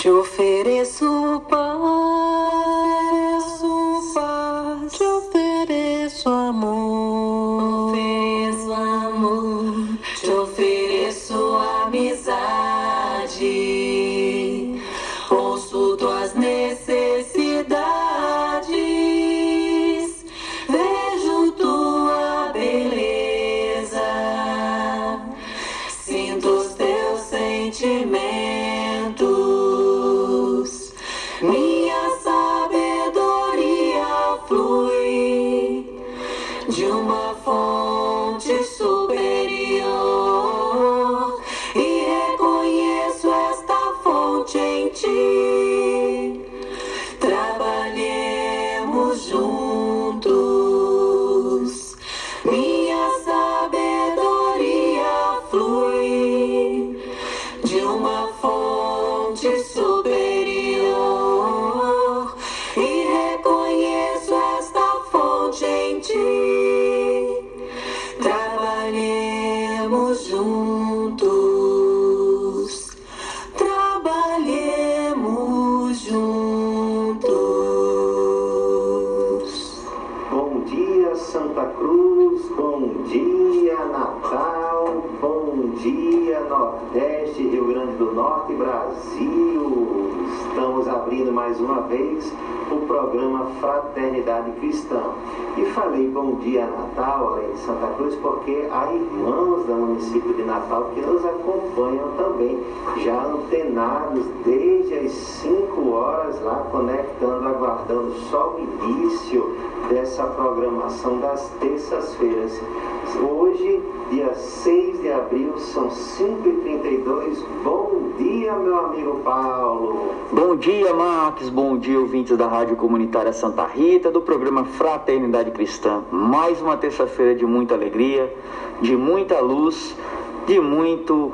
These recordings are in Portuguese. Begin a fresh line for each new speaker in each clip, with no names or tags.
Te ofereço paz,
também, já antenados desde as 5 horas lá, conectando, aguardando só o início dessa programação das terças-feiras. Hoje, dia 6 de abril, são 5h32. Bom dia, meu amigo Paulo.
Bom dia, Marcos. Bom dia, ouvintes da Rádio Comunitária Santa Rita, do programa Fraternidade Cristã. Mais uma terça-feira de muita alegria, de muita luz, de muito,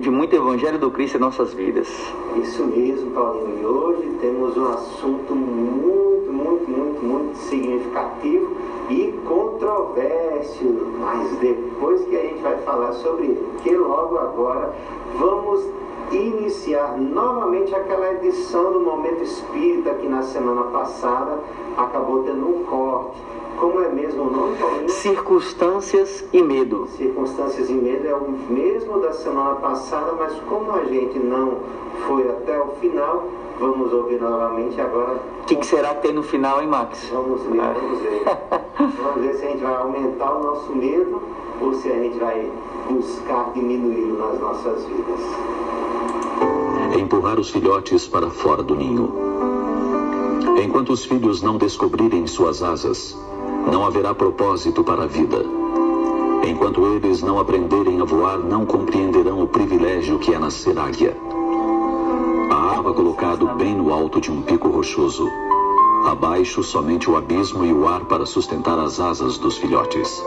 de muito Evangelho do Cristo em nossas vidas.
Isso mesmo, Paulinho. E hoje temos um assunto muito, muito, muito, muito significativo e controverso. Mas depois que a gente vai falar sobre ele, que logo agora vamos iniciar novamente aquela edição do Momento Espírita que na semana passada acabou tendo um corte. Como é mesmo o nome, Paulinho?
Circunstâncias e medo.
Circunstâncias e medo é o mesmo da semana passada, mas como a gente não foi até o final, vamos ouvir novamente agora.
O que, que será que tem no final, hein, Max?
Vamos ver, vamos ver. vamos ver se a gente vai aumentar o nosso medo ou se a gente vai buscar diminuí-lo nas nossas vidas.
Empurrar os filhotes para fora do ninho. Enquanto os filhos não descobrirem suas asas, não haverá propósito para a vida. Enquanto eles não aprenderem a voar, não compreenderão o privilégio que é nascer águia. A aba colocado bem no alto de um pico rochoso. Abaixo, somente o abismo e o ar para sustentar as asas dos filhotes.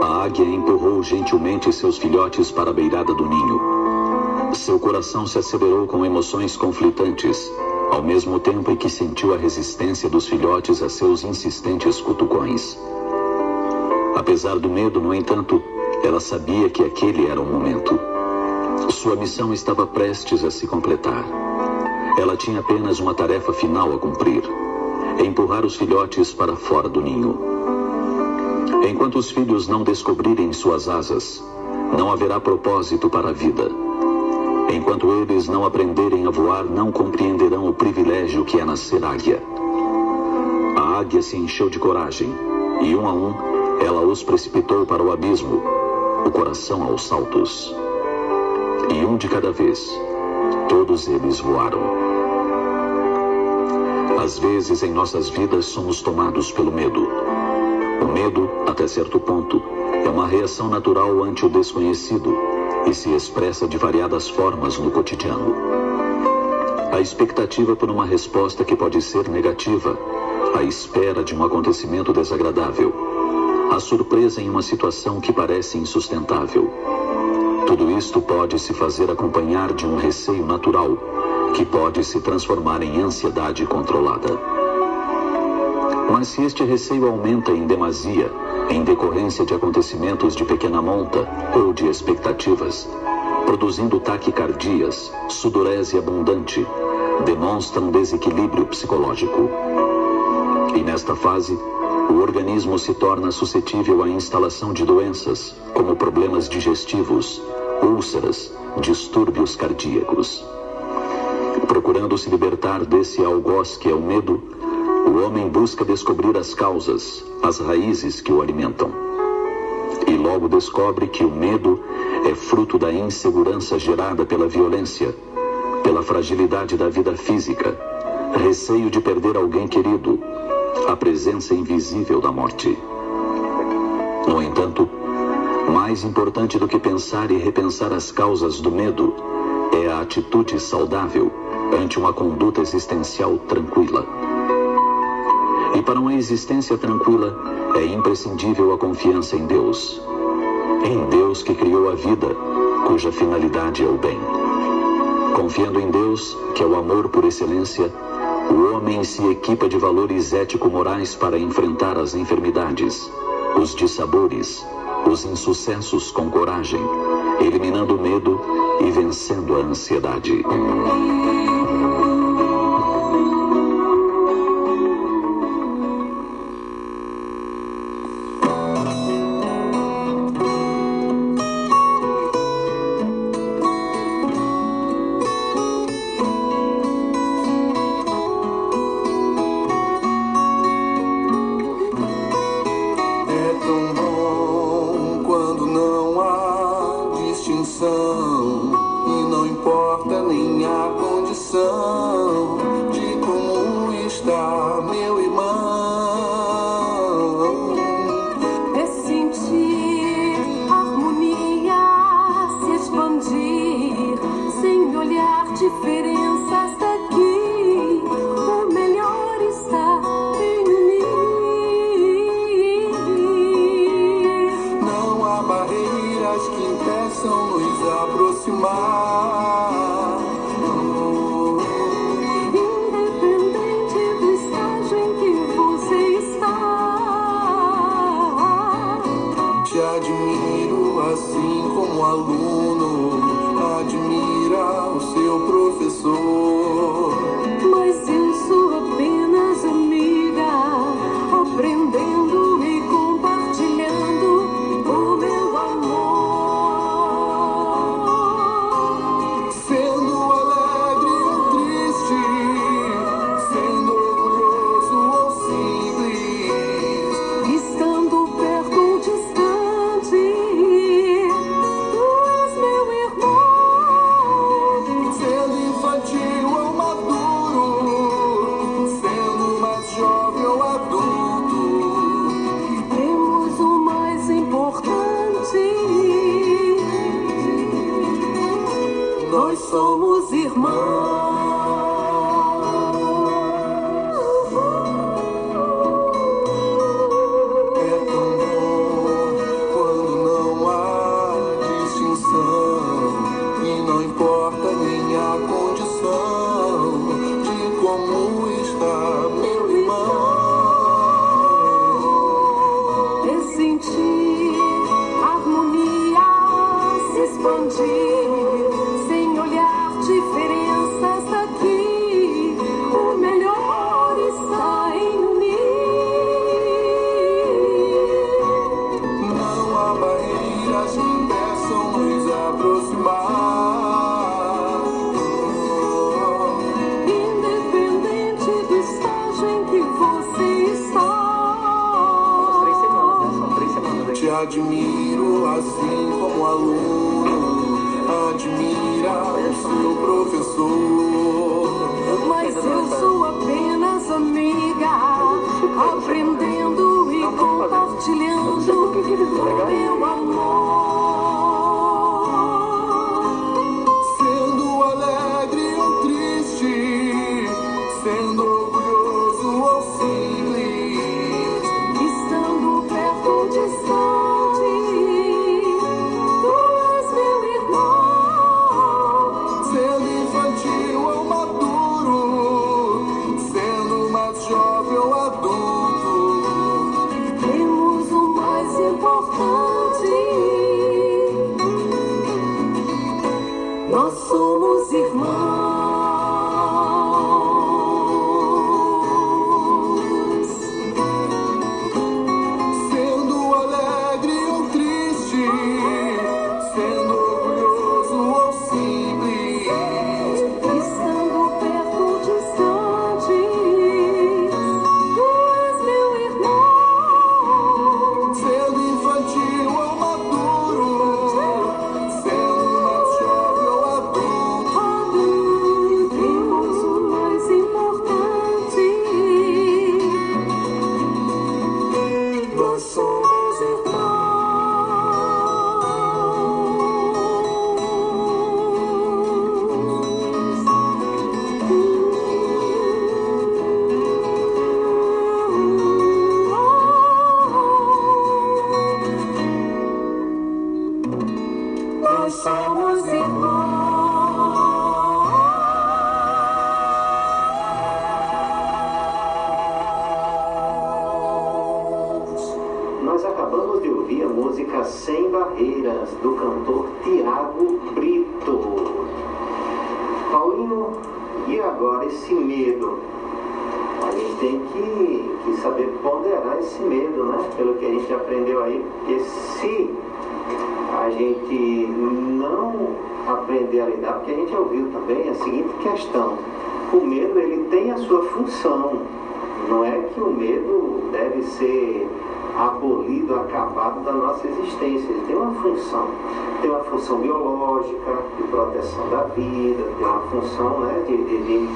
A águia empurrou gentilmente seus filhotes para a beirada do ninho. Seu coração se acelerou com emoções conflitantes, ao mesmo tempo em que sentiu a resistência dos filhotes a seus insistentes cutucões. Apesar do medo, no entanto, ela sabia que aquele era o momento. Sua missão estava prestes a se completar. Ela tinha apenas uma tarefa final a cumprir: empurrar os filhotes para fora do ninho. Enquanto os filhos não descobrirem suas asas, não haverá propósito para a vida. Enquanto eles não aprenderem a voar, não compreenderão o privilégio que é nascer águia. A águia se encheu de coragem, e um a um, ela os precipitou para o abismo, o coração aos saltos. E um de cada vez, todos eles voaram. Às vezes em nossas vidas somos tomados pelo medo. O medo, até certo ponto, é uma reação natural ante o desconhecido e se expressa de variadas formas no cotidiano. A expectativa por uma resposta que pode ser negativa, a espera de um acontecimento desagradável, a surpresa em uma situação que parece insustentável. Tudo isto pode se fazer acompanhar de um receio natural, que pode se transformar em ansiedade controlada. Mas se este receio aumenta em demasia, em decorrência de acontecimentos de pequena monta ou de expectativas, produzindo taquicardias, sudorese abundante, demonstram desequilíbrio psicológico. E nesta fase, o organismo se torna suscetível à instalação de doenças, como problemas digestivos, úlceras, distúrbios cardíacos. Procurando se libertar desse algoz que é o medo, o homem busca descobrir as causas, as raízes que o alimentam. E logo descobre que o medo é fruto da insegurança gerada pela violência, pela fragilidade da vida física, receio de perder alguém querido, a presença invisível da morte. No entanto, mais importante do que pensar e repensar as causas do medo é a atitude saudável ante uma conduta existencial tranquila. E para uma existência tranquila, é imprescindível a confiança em Deus. Em Deus que criou a vida, cuja finalidade é o bem. Confiando em Deus, que é o amor por excelência, o homem se equipa de valores ético-morais para enfrentar as enfermidades, os dissabores, os insucessos com coragem, eliminando o medo e vencendo a ansiedade.
Nós somos irmãos.
Meu amor. De, de,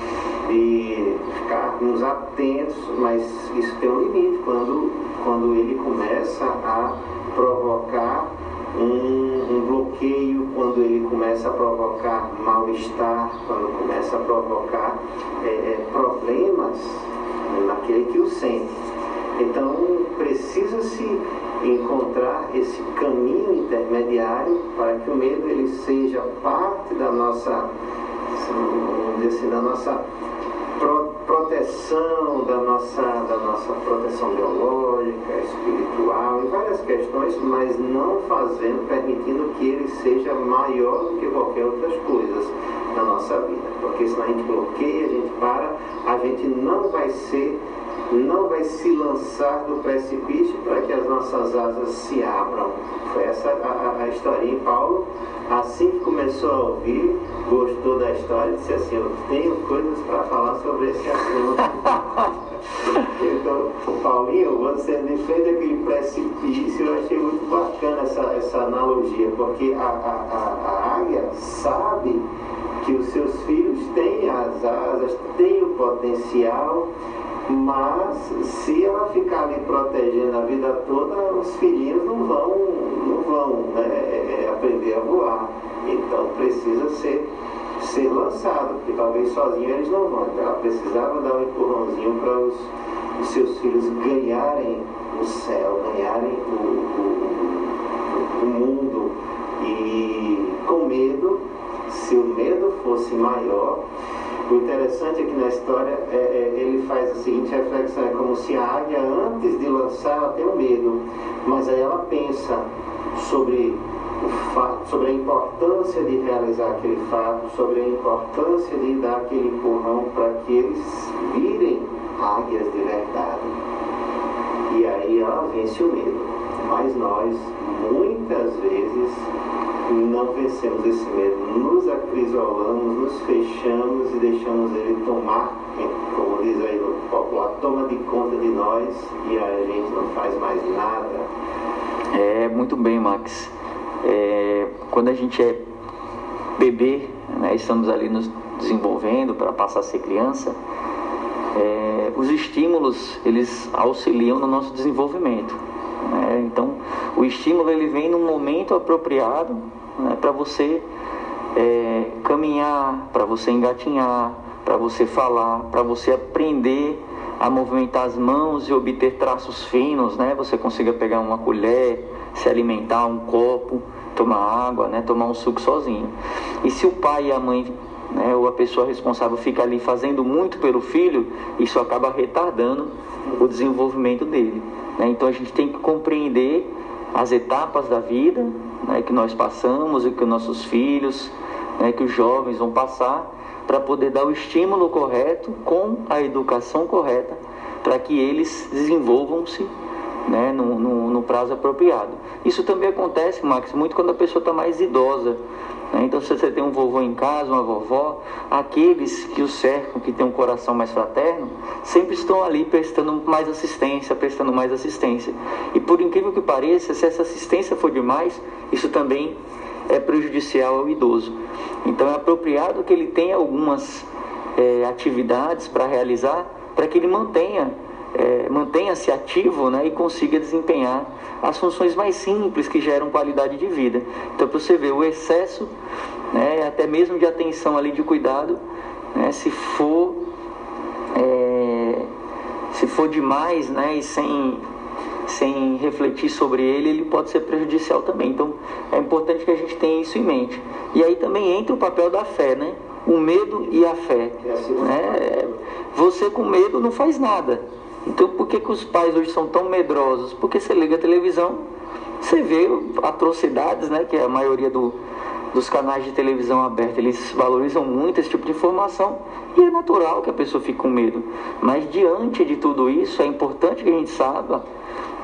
de, ficarmos atentos, mas isso tem um limite quando, quando ele começa a provocar um, um, bloqueio, quando ele começa a provocar mal-estar, quando começa a provocar é, é, problemas naquele que o sente. Então, precisa-se encontrar esse caminho intermediário para que o medo ele seja parte da nossa, assim, da nossa pro, proteção, da nossa, da nossa proteção biológica, espiritual, em várias questões, mas não fazendo, permitindo que ele seja maior do que qualquer outras coisas na nossa vida. Porque senão a gente bloqueia, a gente para, a gente não vai ser não vai se lançar do precipício para que as nossas asas se abram. Foi essa a, a, a historinha. Paulo, assim que começou a ouvir, gostou da história e disse assim: Eu tenho coisas para falar sobre esse assunto. então, Paulinho, você defende aquele precipício, eu achei muito bacana essa, essa analogia, porque a, a, a, a águia sabe que os seus filhos têm as asas, têm o potencial mas se ela ficar ali protegendo a vida toda, os filhinhos não vão, não vão né, é, aprender a voar. Então precisa ser, ser lançado, porque talvez sozinho eles não vão. Então ela precisava dar um empurrãozinho para os, os seus filhos ganharem o céu, ganharem o, o, o mundo. E com medo, se o medo fosse maior, o interessante é que na história é, é, ele faz a seguinte reflexão, é como se a águia antes de lançar ela tem um medo, mas aí ela pensa sobre o fato, sobre a importância de realizar aquele fato, sobre a importância de dar aquele empurrão para que eles virem águias de verdade. E aí ela vence o medo. Mas nós, muitas vezes, não vencemos esse medo, nos acrisolamos, nos fechamos e deixamos ele tomar, como diz aí no popular, toma de conta de nós e a gente não faz mais nada.
É, muito bem, Max. É, quando a gente é bebê, né, estamos ali nos desenvolvendo para passar a ser criança, é, os estímulos eles auxiliam no nosso desenvolvimento. Né? Então, o estímulo ele vem no momento apropriado né, para você é, caminhar, para você engatinhar, para você falar, para você aprender a movimentar as mãos e obter traços finos, né? Você consiga pegar uma colher, se alimentar, um copo, tomar água, né? Tomar um suco sozinho. E se o pai e a mãe, né, ou a pessoa responsável fica ali fazendo muito pelo filho, isso acaba retardando o desenvolvimento dele. Né? Então a gente tem que compreender as etapas da vida né, que nós passamos e que nossos filhos, né, que os jovens vão passar, para poder dar o estímulo correto com a educação correta, para que eles desenvolvam-se né, no, no, no, prazo apropriado. Isso também acontece, Max, muito quando a pessoa está mais idosa. Então, se você tem um vovô em casa, uma vovó, aqueles que o cercam, que têm um coração mais fraterno, sempre estão ali prestando mais assistência, prestando mais assistência. E por incrível que pareça, se essa assistência for demais, isso também é prejudicial ao idoso. Então, é apropriado que ele tenha algumas é, atividades para realizar, para que ele mantenha é, mantenha-se ativo né, e consiga desempenhar as funções mais simples que geram qualidade de vida. Então, para você ver, o excesso, né, até mesmo de atenção ali, de cuidado, né, se for é, se for demais né, e sem, sem refletir sobre ele, ele pode ser prejudicial também. Então, é importante que a gente tenha isso em mente. E aí também entra o papel da fé, né? O medo e a fé. Né? Você com medo não faz nada. Então por que, que os pais hoje são tão medrosos? Porque você liga a televisão, você vê atrocidades, né? Que é a maioria do, dos canais de televisão aberta, eles valorizam muito esse tipo de informação e é natural que a pessoa fique com medo. Mas diante de tudo isso, é importante que a gente saiba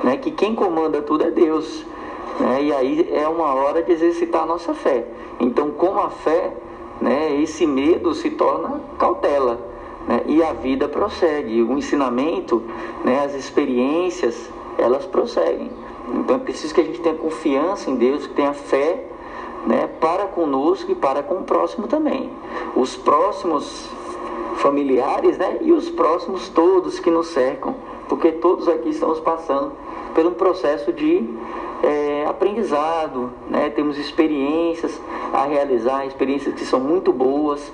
né, que quem comanda tudo é Deus. Né, e aí é uma hora de exercitar a nossa fé. Então, com a fé, né, esse medo se torna cautela. Né, e a vida prossegue. O ensinamento, né, as experiências, elas prosseguem. Então é preciso que a gente tenha confiança em Deus, que tenha fé né, para conosco e para com o próximo também. Os próximos familiares né, e os próximos todos que nos cercam, porque todos aqui estamos passando por um processo de é, aprendizado, né, temos experiências a realizar, experiências que são muito boas,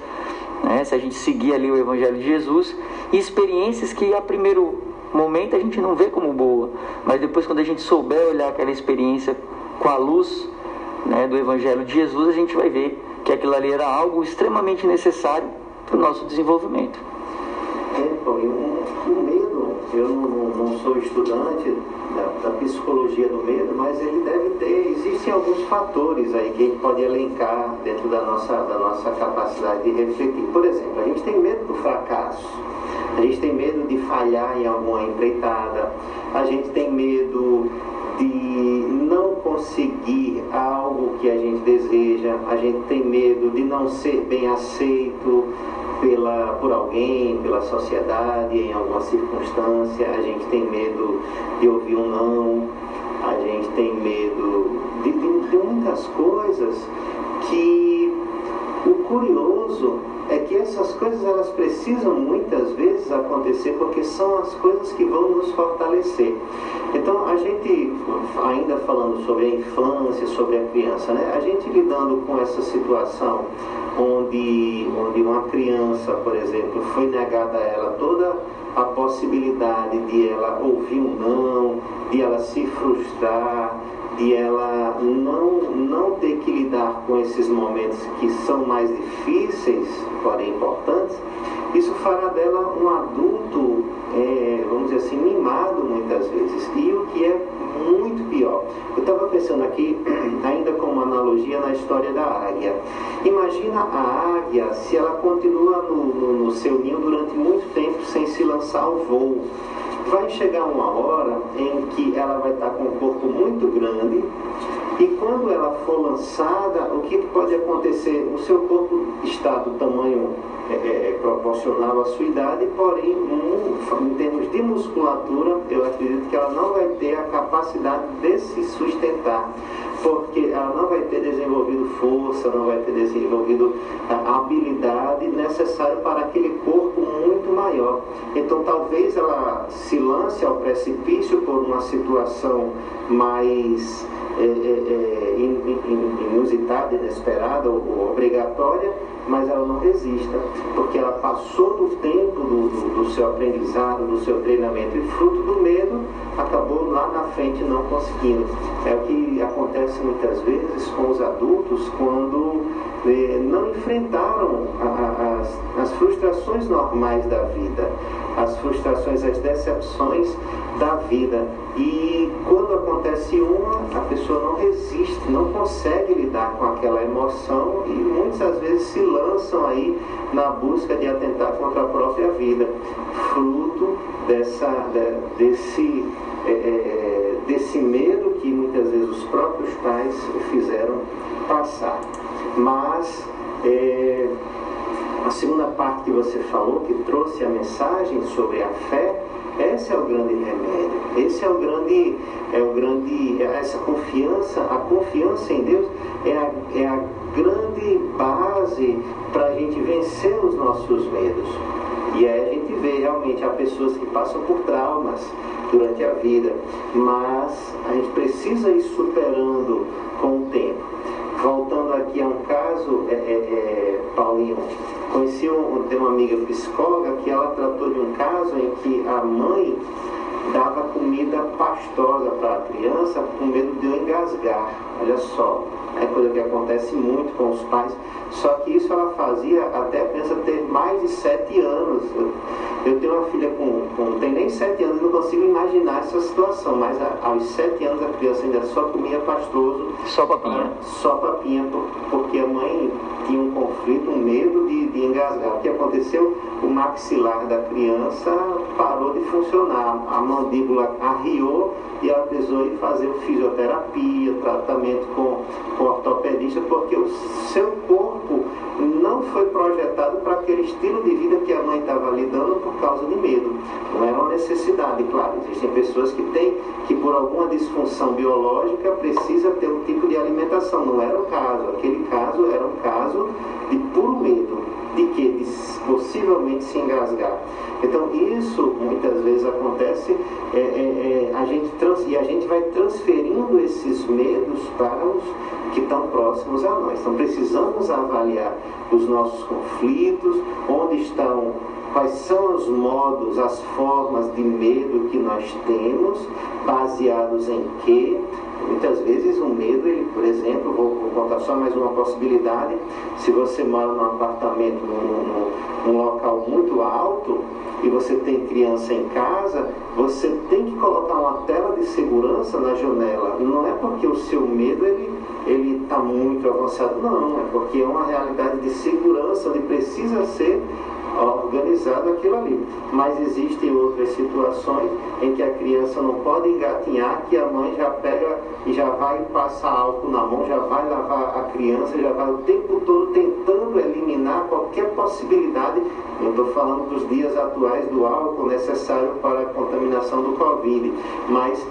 né, se a gente seguir ali o Evangelho de Jesus, e experiências que a primeiro momento a gente não vê como boa, mas depois quando a gente souber olhar aquela experiência com a luz né, do Evangelho de Jesus, a gente vai ver que aquilo ali era algo extremamente necessário para o nosso desenvolvimento.
É, o, o medo, eu não, não, sou estudante da, da, psicologia do medo, mas ele deve ter, existem alguns fatores aí que a gente pode elencar dentro da nossa, da nossa capacidade de refletir. Por exemplo, a gente tem medo do fracasso, a gente tem medo de falhar em alguma empreitada, a gente tem medo de não conseguir algo que a gente deseja, a gente tem medo de não ser bem aceito pela, por alguém, pela sociedade, em alguma circunstância, a gente tem medo de ouvir um não, a gente tem medo de, de, de muitas coisas que o curioso é que essas coisas elas precisam muitas vezes acontecer porque são as coisas que vão nos fortalecer. Então a gente, ainda falando sobre a infância, sobre a criança, né? a gente lidando com essa situação onde, onde uma criança, por exemplo, foi negada a ela toda a possibilidade de ela ouvir um não, de ela se frustrar, de ela não, não lidar com esses momentos que são mais difíceis, porém importantes, isso fará dela um adulto, é, vamos dizer assim, mimado muitas vezes. E o que é muito pior. Eu estava pensando aqui, ainda como analogia, na história da águia. Imagina a águia se ela continua no, no, no seu ninho durante muito tempo sem se lançar ao voo vai chegar uma hora em que ela vai estar com um corpo muito grande e quando ela for lançada, o que pode acontecer? O seu corpo está do tamanho é, é, proporcional à sua idade, porém, um, em termos de musculatura, eu acredito que ela não vai ter a capacidade de se sustentar porque ela não vai ter desenvolvido força, não vai ter desenvolvido a habilidade necessária para aquele corpo muito maior. Então talvez ela se lance ao precipício por uma situação mais é, é inusitada, inesperada ou obrigatória, mas ela não resista, porque ela passou do tempo do, do, do, seu aprendizado, do seu treinamento, e fruto do medo, acabou lá na frente não conseguindo. É o que acontece muitas vezes com os adultos quando eh, não enfrentaram a, a, as, as frustrações normais da vida, as frustrações, as decepções da vida. E quando acontece uma, a pessoa não resiste, não consegue lidar com aquela emoção e muitas vezes se lançam aí na busca de atentar contra a própria vida, fruto dessa, de, desse, é, desse medo que muitas vezes os próprios pais fizeram passar. Mas é, a segunda parte que você falou, que trouxe a mensagem sobre a fé, esse é o grande remédio. Esse é o grande, é o grande, essa confiança, a confiança em Deus é a, é a grande base para a gente vencer os nossos medos. E aí a gente vê realmente há pessoas que passam por traumas durante a vida, mas a gente precisa ir superando com o tempo. Voltando aqui a um caso, é, é, é, Paulinho, conheci um, tem uma amiga psicóloga que ela tratou de um caso em que a mãe dava comida pastosa para a criança com medo de eu engasgar. Olha só, é coisa que acontece muito com os pais. Só que isso ela fazia até a criança ter mais de sete anos. Eu tenho uma filha com, com tem nem sete anos, não consigo imaginar essa situação, mas a, aos sete anos a criança ainda só comia pastoso.
Só papinha?
Ah, só papinha, porque a mãe tinha um conflito, um medo de, de engasgar. O que aconteceu? O maxilar da criança parou de funcionar, a mandíbula arriou e ela precisou ir fazer fisioterapia, tratamento com, com ortopedista, porque o seu corpo não foi projetado para aquele estilo de vida que a mãe estava lidando por causa de medo. Não era uma necessidade, claro. Existem pessoas que têm que por alguma disfunção biológica precisa ter um tipo de alimentação. Não era o caso. Aquele caso era um caso de puro medo. De que? De possivelmente se engasgar. Então isso muitas vezes acontece é, é, é, a gente trans, e a gente vai transferindo esses medos para os que estão próximos a nós. Então precisamos avaliar os nossos conflitos, onde estão, quais são os modos, as formas de medo que nós temos, baseados em quê? Muitas vezes o medo, ele, por exemplo, vou, vou, contar só mais uma possibilidade, se você mora num apartamento, num, num, num local muito alto, e você tem criança em casa, você tem que colocar uma tela de segurança na janela. Não é porque o seu medo ele ele está muito avançado, não, é porque é uma realidade de segurança onde precisa ser aquilo ali. Mas existem outras situações em que a criança não pode engatinhar, que a mãe já pega e já vai passar álcool na mão, já vai lavar a criança, já vai o tempo todo tentando eliminar qualquer possibilidade. Eu estou falando dos dias atuais do álcool necessário para a contaminação do Covid, mas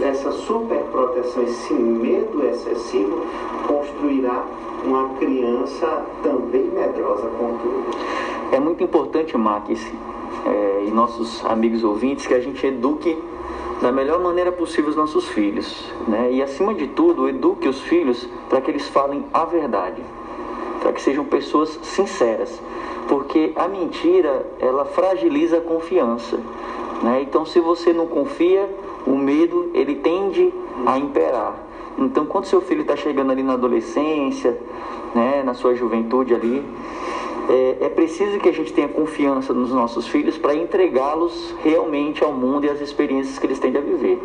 essa superproteção, esse medo excessivo construirá uma criança também medrosa com tudo.
É muito importante, Max, é, e nossos amigos ouvintes, que a gente eduque da melhor maneira possível os nossos filhos. Né? E, acima de tudo, eduque os filhos para que eles falem a verdade, para que sejam pessoas sinceras. Porque a mentira, ela fragiliza a confiança. Né? Então, se você não confia, o medo, ele tende a imperar. Então, quando seu filho está chegando ali na adolescência, né, na sua juventude ali, é, é preciso que a gente tenha confiança nos nossos filhos para entregá-los realmente ao mundo e às experiências que eles têm a viver.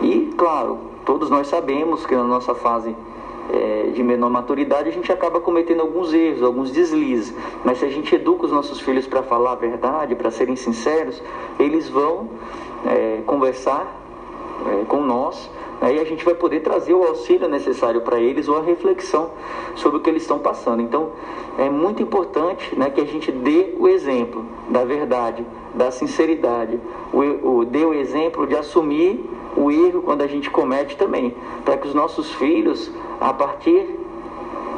E, claro, todos nós sabemos que na nossa fase é, de menor maturidade a gente acaba cometendo alguns erros, alguns deslizes. Mas se a gente educa os nossos filhos para falar a verdade, para serem sinceros, eles vão é, conversar é, com nós Aí a gente vai poder trazer o auxílio necessário para eles ou a reflexão sobre o que eles estão passando. Então, é muito importante né, que a gente dê o exemplo da verdade, da sinceridade, o, o, dê o exemplo de assumir o erro quando a gente comete também, para que os nossos filhos, a partir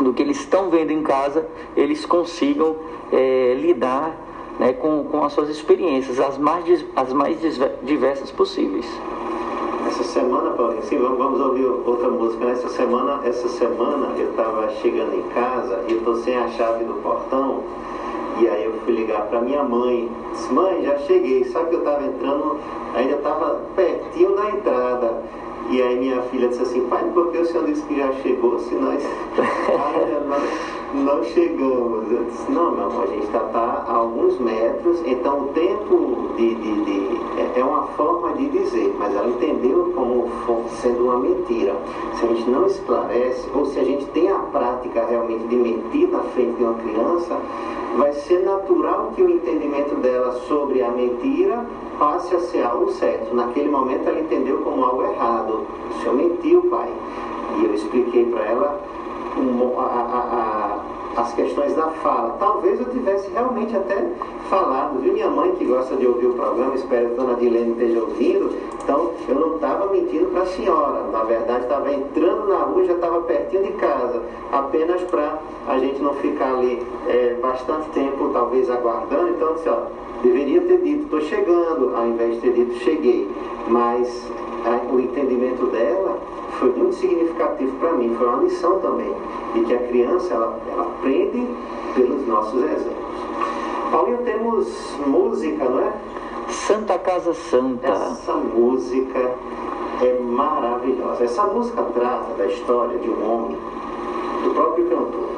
do que eles estão vendo em casa, eles consigam é, lidar né, com, com as suas experiências, as mais, as mais diversas possíveis.
Essa semana, Paulinho, sim, vamos, vamos ouvir outra música. Nessa semana, essa semana eu estava chegando em casa e eu tô sem a chave do portão. E aí eu fui ligar para minha mãe. Disse, mãe, já cheguei. Só que eu estava entrando, ainda estava pertinho da entrada. E aí minha filha disse assim, pai, por que o senhor disse que já chegou se nós não, chegamos? Eu disse, não, meu amor, a gente está tá a alguns metros, então o tempo de, de, de é, é uma forma de dizer, mas ela entendeu como sendo uma mentira. Se a gente não esclarece, ou se a gente tem a prática realmente de mentir na frente de uma criança, vai ser natural que o entendimento dela sobre a mentira passe a ser algo certo. Naquele momento ela entendeu como algo errado. O senhor mentiu, pai. E eu expliquei para ela a, a, a, as questões da fala. Talvez eu tivesse realmente até falado, viu? Minha mãe que gosta de ouvir o programa, espero que a dona Dilene esteja ouvindo. Então eu não estava mentindo para a senhora. Na verdade, estava entrando na rua, já estava pertinho de casa. Apenas para a gente não ficar ali é, bastante tempo, talvez, aguardando. Então, disse, ó, Deveria ter dito, estou chegando, ao invés de ter dito, cheguei. Mas o entendimento dela foi muito significativo para mim, foi uma lição também. E que a criança, ela, ela aprende pelos nossos exemplos. Paulinho, temos música, não é?
Santa Casa Santa.
Essa música é maravilhosa. Essa música trata da história de um homem, do próprio cantor,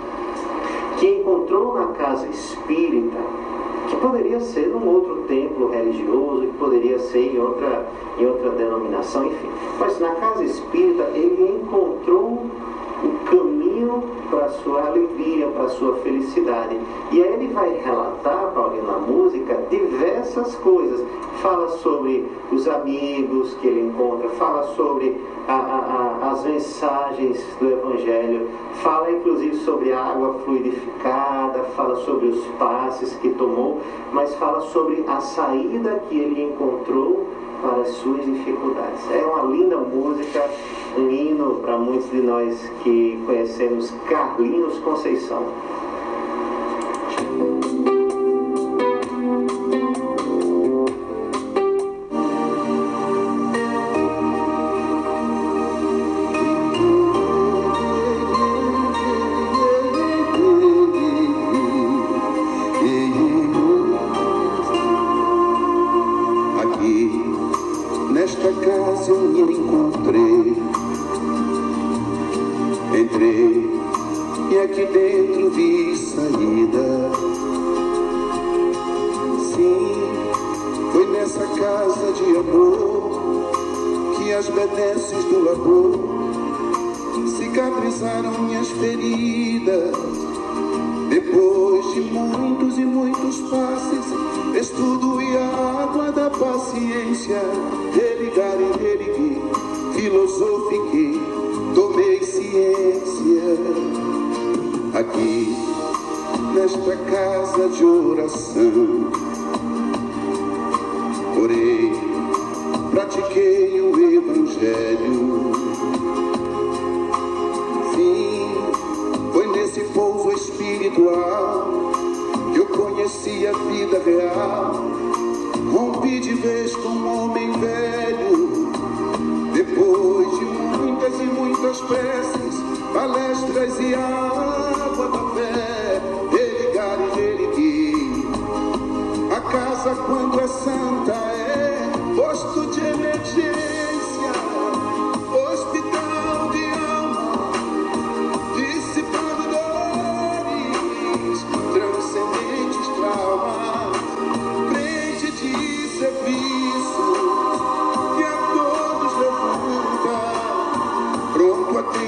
que encontrou na casa espírita
que poderia ser num outro templo religioso, que poderia ser em outra, em outra denominação, enfim. Mas na casa espírita ele encontrou o caminho para a sua alegria, para a sua felicidade. E aí ele vai relatar, Paulinho, na música, diversas coisas. Fala sobre os amigos que ele encontra, fala sobre a, a, a, as mensagens do Evangelho, fala inclusive sobre a água fluidificada, fala sobre os passes que tomou, mas fala sobre a saída que ele encontrou para as suas dificuldades. É uma linda música, um hino para muitos de nós que conhecemos Carlinhos Conceição.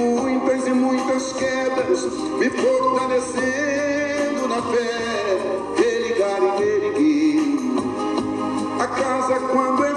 muitas e muitas quedas, me fortalecendo na fé, religar e erguer. A casa quando é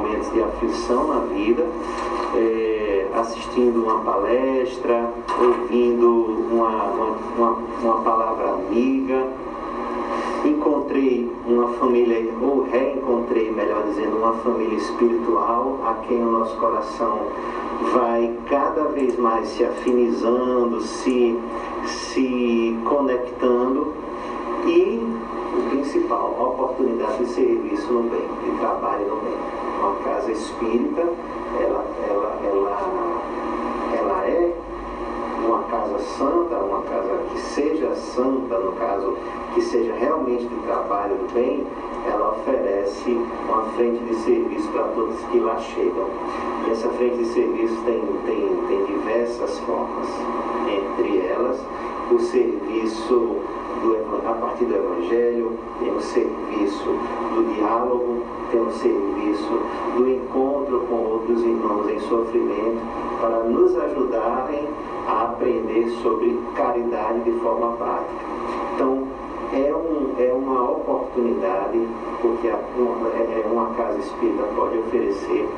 momentos de aflição na vida, é, assistindo uma palestra, ouvindo uma, uma, uma, uma palavra amiga, encontrei uma família, ou reencontrei, melhor dizendo, uma família espiritual a quem o nosso coração vai cada vez mais se afinizando, se, se conectando a oportunidade de serviço no bem, de trabalho no bem. Uma casa espírita, ela, ela, ela, ela é uma casa santa, uma casa que seja santa, no caso, que seja realmente de trabalho do bem, ela oferece uma frente de serviço para todos que lá chegam. E essa frente de serviço tem, tem, tem diversas formas. Entre elas, o serviço do, a partir do Evangelho, tem o serviço do diálogo, tem o serviço do encontro com outros irmãos em sofrimento, para nos ajudarem a aprender sobre caridade de forma prática. Então, é, um, é uma oportunidade, porque a, uma, é, é uma casa espírita pode oferecer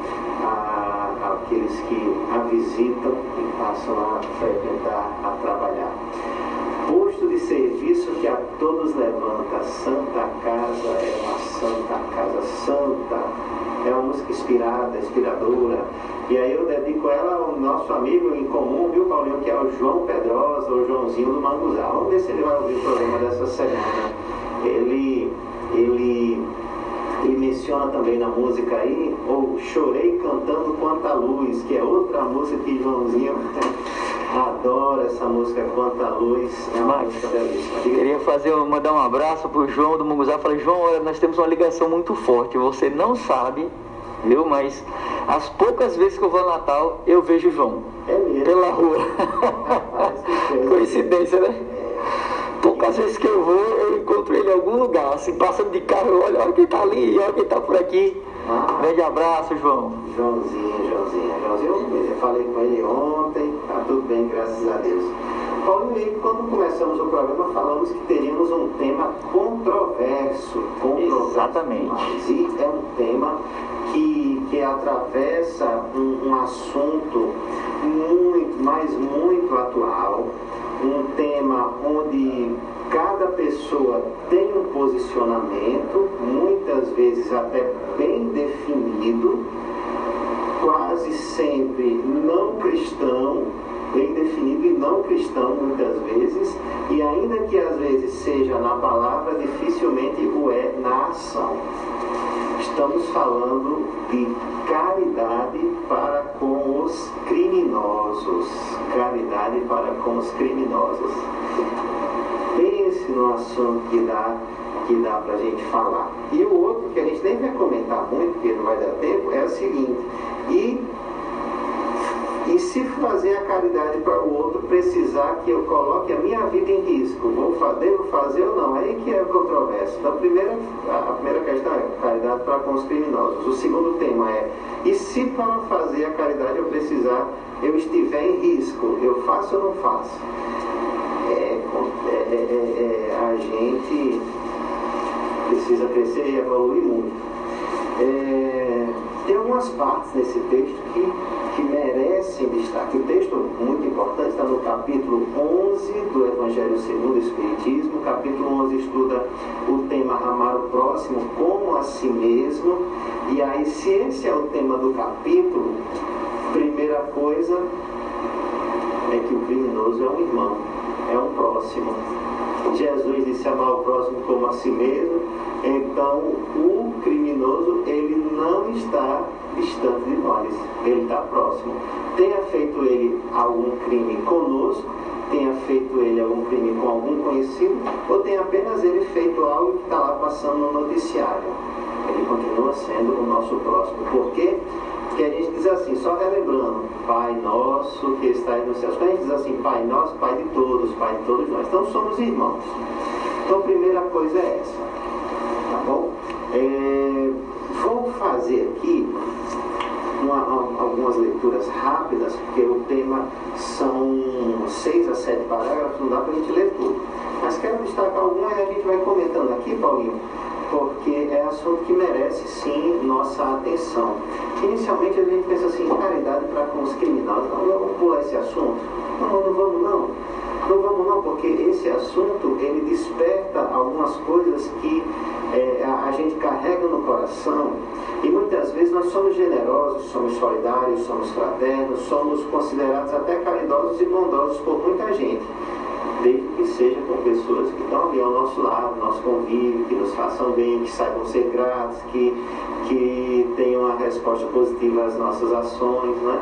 a, aqueles que a visitam e passam a frequentar, a trabalhar posto de serviço que a todos levanta. Santa Casa é uma Santa Casa Santa. É uma música inspirada, inspiradora. E aí eu dedico ela ao nosso amigo em comum, viu, Paulinho, que é o João Pedrosa, o Joãozinho do Manguzá. Vamos ver se ele vai ouvir o programa dessa semana. Ele, ele menciona também na música aí, ou Chorei Cantando Quanta Luz, que é outra música que Joãozinho Adoro essa música Quanta Luz. É uma.
Queria fazer, mandar um abraço pro João do Munguzá. Falei, João, olha, nós temos uma ligação muito forte. Você não sabe, viu? Mas as poucas vezes que eu vou ao Natal, eu vejo o João.
É mesmo.
Pela rua. Coincidência, né? Poucas vezes que eu vou, eu encontro ele em algum lugar, assim, passando de carro, olha, olha quem tá ali, olha quem tá por aqui.
Ah.
Grande abraço, João.
Joãozinho, Joãozinho. Joãozinho, eu falei com ele ontem, tá tudo bem, graças a Deus. Paulo e quando começamos o programa, falamos que teríamos um tema controverso. controverso
Exatamente.
E é um tema que, que atravessa um, um assunto muito, mas muito atual, um tema onde cada pessoa tem um posicionamento, muitas vezes até bem definido, quase sempre não cristão, bem definido e não cristão muitas vezes, e ainda que às vezes seja na palavra, dificilmente o é na ação. Estamos falando de caridade para com os criminosos. Caridade para com os criminosos. Pense no assunto que dá que dá para a gente falar. E o outro, que a gente nem vai comentar muito, porque não vai dar tempo, é o seguinte. E, e se fazer a caridade para o outro precisar que eu coloque a minha vida em risco, vou fazer, devo fazer ou não? Aí que é controverso. Então, a primeira, a primeira questão é caridade para com os criminosos. O segundo tema é, e se para fazer a caridade eu precisar, eu estiver em risco, eu faço ou não faço? É, é, é, é, a gente precisa crescer e evoluir muito. É, tem algumas partes nesse texto que, que merecem destaque. O texto muito importante está no capítulo 11 do Evangelho segundo o Espiritismo. O capítulo 11 estuda o tema amar o próximo como a si mesmo. E aí, se esse é o tema do capítulo, primeira coisa é que o criminoso é um irmão, é um próximo. Jesus disse amar o próximo como a si mesmo, então o criminoso ele não está distante de nós, ele está próximo. Tenha feito ele algum crime conosco, tenha feito ele algum crime com algum conhecido, ou tenha apenas ele feito algo que está lá passando no noticiário. Ele continua sendo o nosso próximo. Por quê? que a gente diz assim, só relembrando, Pai nosso que está nos céus. Quando a gente diz assim, Pai nosso, Pai de todos, Pai de todos nós. Então somos irmãos. Então a primeira coisa é essa. É, vou fazer aqui uma, algumas leituras rápidas, porque o tema são seis a sete parágrafos, não dá para a gente ler tudo. Mas quero destacar algumas e a gente vai comentando aqui, Paulinho, porque é assunto que merece sim nossa atenção. Inicialmente a gente pensa assim, caridade para com os criminosos. Não, vamos pular esse assunto. Não, não vamos não. Não vamos não, porque esse assunto ele desperta algumas coisas que é, a, a gente carrega no coração e muitas vezes nós somos generosos, somos solidários, somos fraternos, somos considerados até caridosos e bondosos por muita gente desde que seja com pessoas que estão ali ao nosso lado, nosso convívio, que nos façam bem, que saibam ser gratos, que, que tenham uma resposta positiva às nossas ações, né?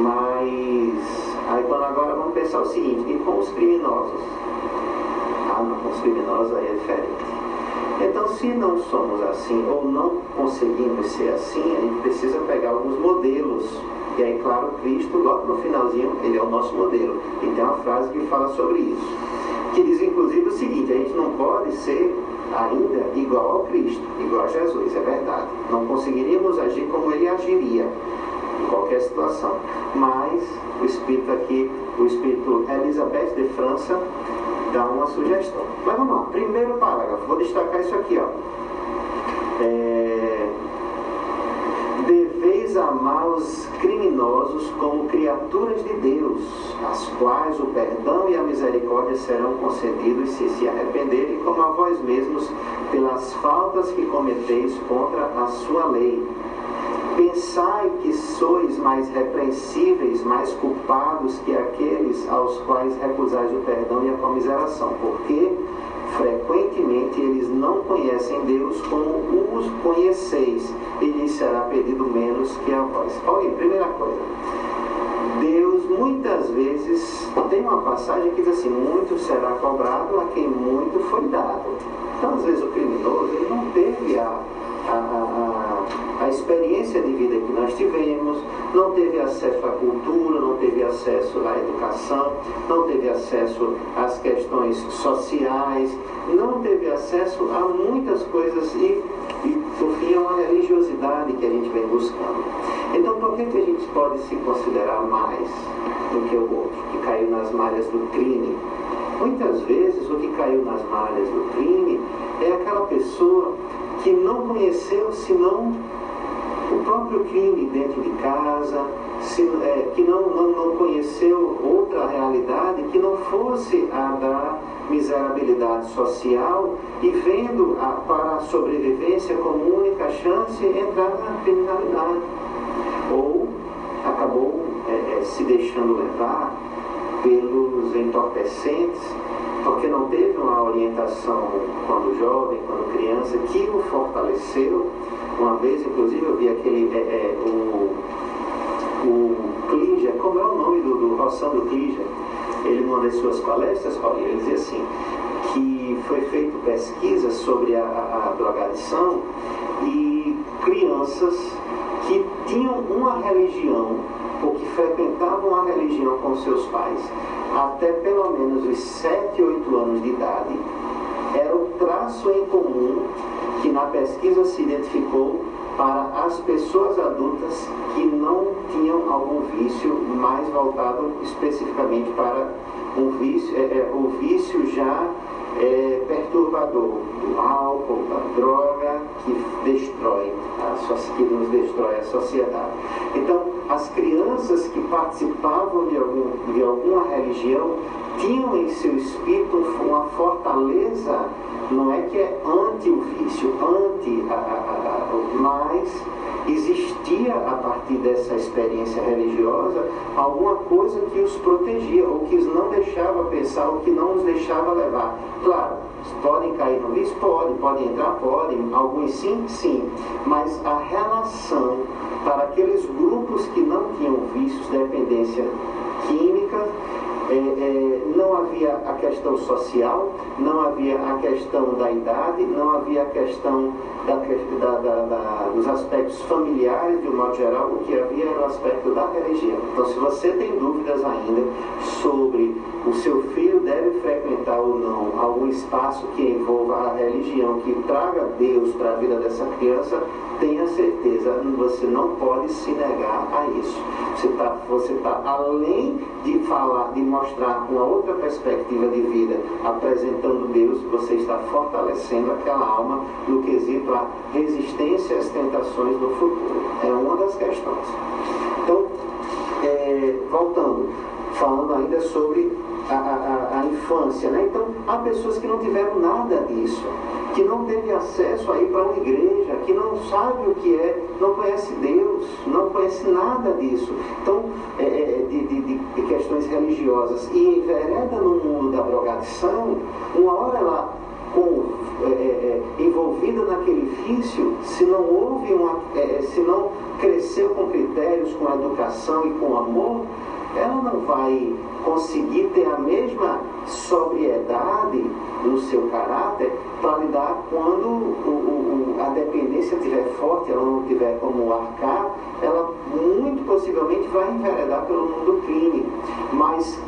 Mas aí quando agora vamos pensar o seguinte, e com os criminosos? Ah, não, com os criminosos aí é diferente. Então, se não somos assim ou não conseguimos ser assim, a gente precisa pegar alguns modelos. E aí, claro, Cristo, logo no finalzinho, ele é o nosso modelo. E tem uma frase que fala sobre isso. Que diz, inclusive, o seguinte: a gente não pode ser ainda igual ao Cristo, igual a Jesus, é verdade. Não conseguiríamos agir como ele agiria qualquer situação. Mas o Espírito aqui, o Espírito Elizabeth de França, dá uma sugestão. Mas vamos lá, primeiro parágrafo, vou destacar isso aqui, ó. É... Deveis amar os criminosos como criaturas de Deus, as quais o perdão e a misericórdia serão concedidos se se arrependerem, como a vós mesmos, pelas faltas que cometeis contra a sua lei Pensai que sois mais repreensíveis, mais culpados que aqueles aos quais recusais o perdão e a comiseração, porque frequentemente eles não conhecem Deus como os conheceis, e lhes será pedido menos que a vós. Olha, primeira coisa. Deus muitas vezes tem uma passagem que diz assim: muito será cobrado a quem muito foi dado. Então, às vezes, o criminoso ele não teve a a, a, a, experiência de vida que nós tivemos, não teve acesso à cultura, não teve acesso à educação, não teve acesso às questões sociais, não teve acesso a muitas coisas e, e por fim, é uma religiosidade que a gente vem buscando. Então, por que, que a gente pode se considerar mais do que o outro, que caiu nas malhas do crime? Muitas vezes o que caiu nas malhas do crime é aquela pessoa que não conheceu senão o próprio crime dentro de casa, se, é, que não, não, não conheceu outra realidade que não fosse a da miserabilidade social e vendo a, para a sobrevivência como única chance entrar na criminalidade. Ou acabou é, é, se deixando levar pelos entorpecentes porque não teve uma orientação quando jovem, quando criança, que o fortaleceu. Uma vez, inclusive, eu vi aquele, é, é, o, o Clígia, como é o nome do, do Rossando Clígia? Ele, numa das suas palestras, Paulinho, ele dizia assim, que foi feita pesquisa sobre a, a, a drogadição e crianças que tinham uma religião ou que frequentavam a religião com seus pais até pelo menos os 7, 8 anos de idade, era o traço em comum que na pesquisa se identificou para as pessoas adultas que não tinham algum vício mais voltado especificamente para um vício, é, é, o vício já é, perturbador do álcool, da droga, que destrói, a, que nos destrói a sociedade. Então, as crianças que participavam de, algum, de alguma religião tinham em seu espírito uma fortaleza, não é que é anti o vício, anti a, a, a, mas existia a partir dessa experiência religiosa alguma coisa que os protegia, ou que os deixava pensar, ou que não os deixava levar. Claro, podem cair no vício? Pode, podem entrar? Podem, alguns sim, sim, mas a relação para aqueles grupos que não tinham vícios, dependência química, é, é, não havia a questão social, não havia a questão da idade, não havia a questão da, da, da, dos aspectos familiares, de um modo geral, o que havia era o aspecto da religião. Então, se você tem dúvidas ainda sobre o seu filho deve frequentar ou não algum espaço que envolva a religião, que traga Deus para a vida dessa criança, tenha certeza, você não pode se negar a isso. Você está você tá, além de falar, de mostrar uma outra perspectiva de vida, apresentando Deus, você está fortalecendo aquela alma no quesito a resistência às tentações do futuro. É uma das questões. Então, é, voltando, falando ainda sobre a, a, a, infância, né? Então, há pessoas que não tiveram nada disso, que não teve acesso a ir para uma igreja, que não sabe o que é, não conhece Deus, não conhece nada disso. Então, é, é de, de, de, questões religiosas e envereda no mundo da drogadição, uma hora ela com, é, é, é, envolvida naquele vício, se não houve uma, é, se não cresceu com critérios, com educação e com amor, ela não vai conseguir ter a mesma sobriedade no seu caráter para lidar quando o, o, a dependência estiver forte, ela não tiver como arcar, ela muito possivelmente vai enveredar pelo mundo do crime. Mas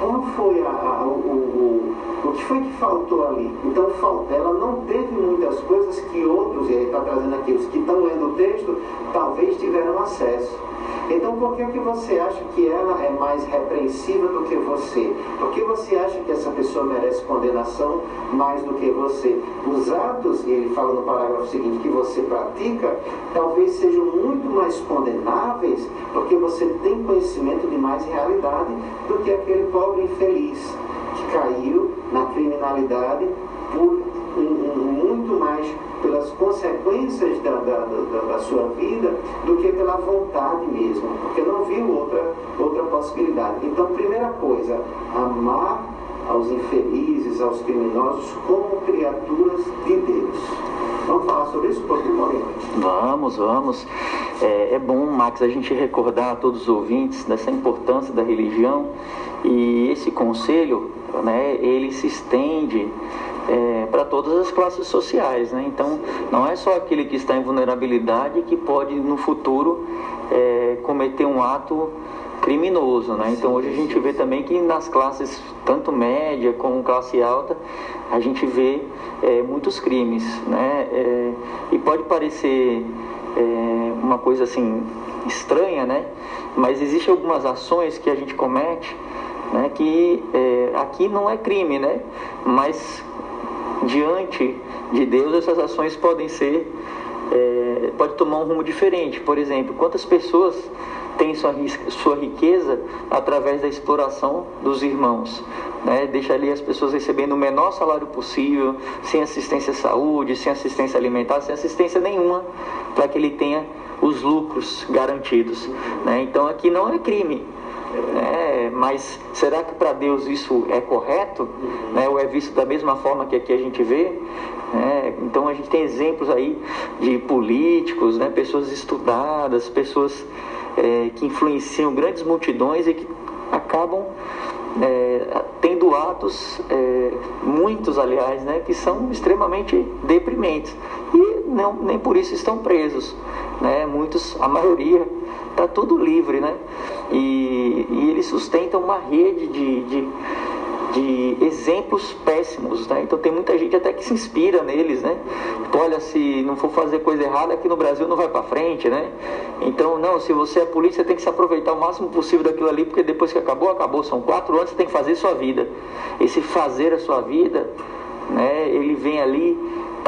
qual foi a, a, o, o, o que foi que faltou ali? Então ela não teve muitas coisas que outros, e ele está trazendo aqui, os que estão lendo o texto, talvez tiveram acesso. Então, por que, que você acha que ela é mais repreensiva do que você? Por que você acha que essa pessoa merece condenação mais do que você? Os atos, e ele fala no parágrafo seguinte, que você pratica, talvez sejam muito mais condenáveis porque você tem conhecimento de mais realidade do que aquele pobre infeliz que caiu na criminalidade por muito mais pelas consequências da, da, da, da, sua vida do que pela vontade mesmo, porque não viu outra, outra possibilidade. Então, primeira coisa, amar aos infelizes, aos criminosos, como criaturas de Deus. Vamos falar sobre isso um pouquinho,
Vamos, vamos. É, é bom, Max, a gente recordar a todos os ouvintes dessa importância da religião e esse conselho, né, ele se estende é, para todas as classes sociais. Né? Então, não é só aquele que está em vulnerabilidade que pode, no futuro, é, cometer um ato criminoso. Né? Então, hoje a gente vê também que nas classes, tanto média como classe alta, a gente vê é, muitos crimes. Né? É, e pode parecer é, uma coisa assim estranha, né? mas existem algumas ações que a gente comete né, que é, aqui não é crime, né? mas diante de Deus essas ações podem ser é, pode tomar um rumo diferente. Por exemplo, quantas pessoas têm sua, sua riqueza através da exploração dos irmãos? Né? Deixa ali as pessoas recebendo o menor salário possível, sem assistência à saúde, sem assistência alimentar, sem assistência nenhuma, para que ele tenha os lucros garantidos. Né? Então aqui não é crime, é, mas será que para Deus isso é correto? Né? Ou é visto da mesma forma que aqui a gente vê? É, então a gente tem exemplos aí de políticos, né? pessoas estudadas, pessoas é, que influenciam grandes multidões e que acabam é, tendo atos, é, muitos aliás, né, que são extremamente deprimentes e não, nem por isso estão presos. Né? Muitos, a maioria, está tudo livre, né? E, e eles sustentam uma rede de, de, de, exemplos péssimos, né? Então tem muita gente até que se inspira neles, né? Então, olha, se não for fazer coisa errada aqui no Brasil não vai para frente, né? Então, não, se você é polícia, tem que se aproveitar o máximo possível daquilo ali, porque depois que acabou, acabou. São quatro anos, você tem que fazer sua vida. Esse fazer a sua vida, né? Ele vem ali